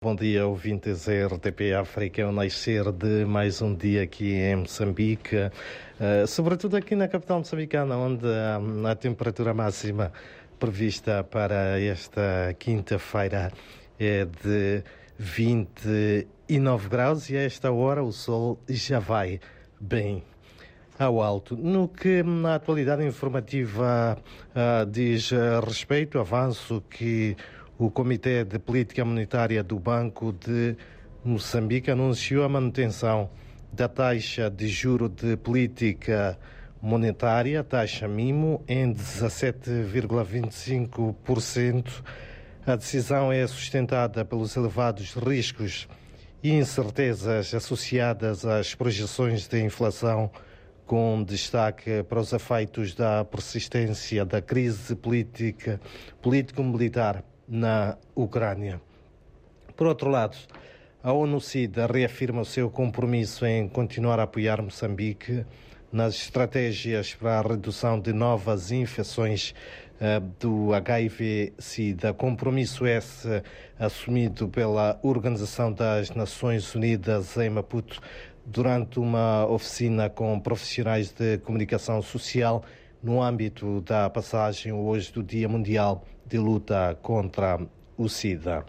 Bom dia, ouvintes RTP África, é o nascer de mais um dia aqui em Moçambique, uh, sobretudo aqui na capital moçambicana, onde um, a temperatura máxima prevista para esta quinta-feira é de 29 graus e a esta hora o sol já vai bem ao alto. No que na atualidade informativa uh, diz respeito, avanço que o Comitê de Política Monetária do Banco de Moçambique anunciou a manutenção da taxa de juro de política monetária, taxa MIMO, em 17,25%. A decisão é sustentada pelos elevados riscos e incertezas associadas às projeções de inflação, com destaque para os efeitos da persistência da crise política político-militar na Ucrânia. Por outro lado, a ONU-SIDA reafirma o seu compromisso em continuar a apoiar Moçambique nas estratégias para a redução de novas infecções uh, do HIV-SIDA. Compromisso esse assumido pela Organização das Nações Unidas em Maputo durante uma oficina com profissionais de comunicação social no âmbito da passagem hoje do Dia Mundial de Luta contra o SIDA.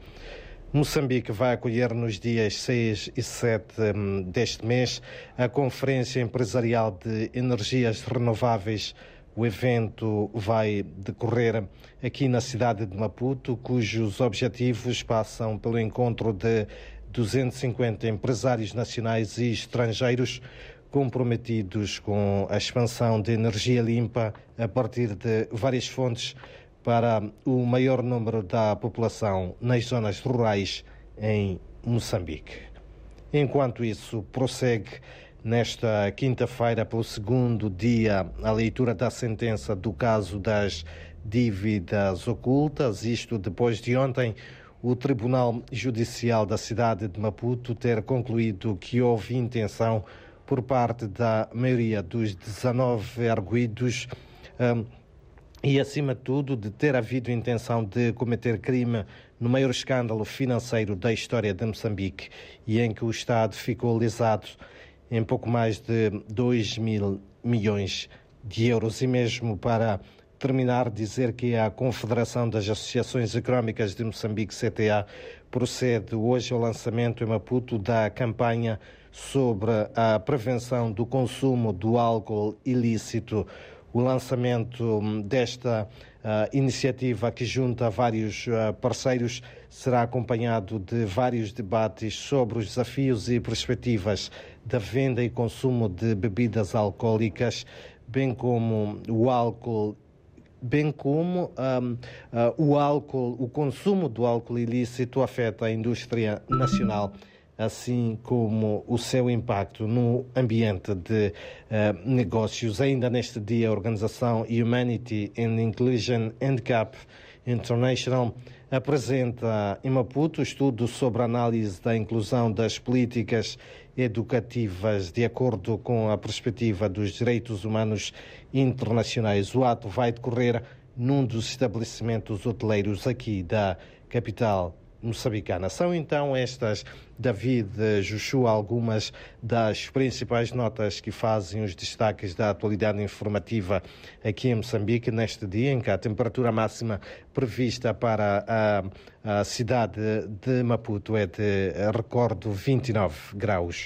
Moçambique vai acolher nos dias 6 e 7 hum, deste mês a Conferência Empresarial de Energias Renováveis. O evento vai decorrer aqui na cidade de Maputo, cujos objetivos passam pelo encontro de 250 empresários nacionais e estrangeiros comprometidos com a expansão de energia limpa a partir de várias fontes para o maior número da população nas zonas rurais em Moçambique. Enquanto isso, prossegue nesta quinta-feira, pelo segundo dia, a leitura da sentença do caso das dívidas ocultas, isto depois de ontem o Tribunal Judicial da cidade de Maputo ter concluído que houve intenção por parte da maioria dos 19 arguídos um, e, acima de tudo, de ter havido intenção de cometer crime no maior escândalo financeiro da história de Moçambique e em que o Estado ficou lisado em pouco mais de 2 mil milhões de euros. E mesmo para terminar, dizer que a Confederação das Associações Económicas de Moçambique, CTA, procede hoje ao lançamento em Maputo da campanha sobre a prevenção do consumo do álcool ilícito. O lançamento desta uh, iniciativa, que junta vários uh, parceiros, será acompanhado de vários debates sobre os desafios e perspectivas da venda e consumo de bebidas alcoólicas, bem como o álcool bem como um, uh, o álcool, o consumo do álcool ilícito afeta a indústria nacional assim como o seu impacto no ambiente de uh, negócios. Ainda neste dia, a organização Humanity and Inclusion Handicap International apresenta em Maputo estudo sobre a análise da inclusão das políticas educativas de acordo com a perspectiva dos direitos humanos internacionais. O ato vai decorrer num dos estabelecimentos hoteleiros aqui da capital moçambicana. São então estas, David Juchu, algumas das principais notas que fazem os destaques da atualidade informativa aqui em Moçambique neste dia, em que a temperatura máxima prevista para a, a cidade de Maputo é de, recordo, 29 graus.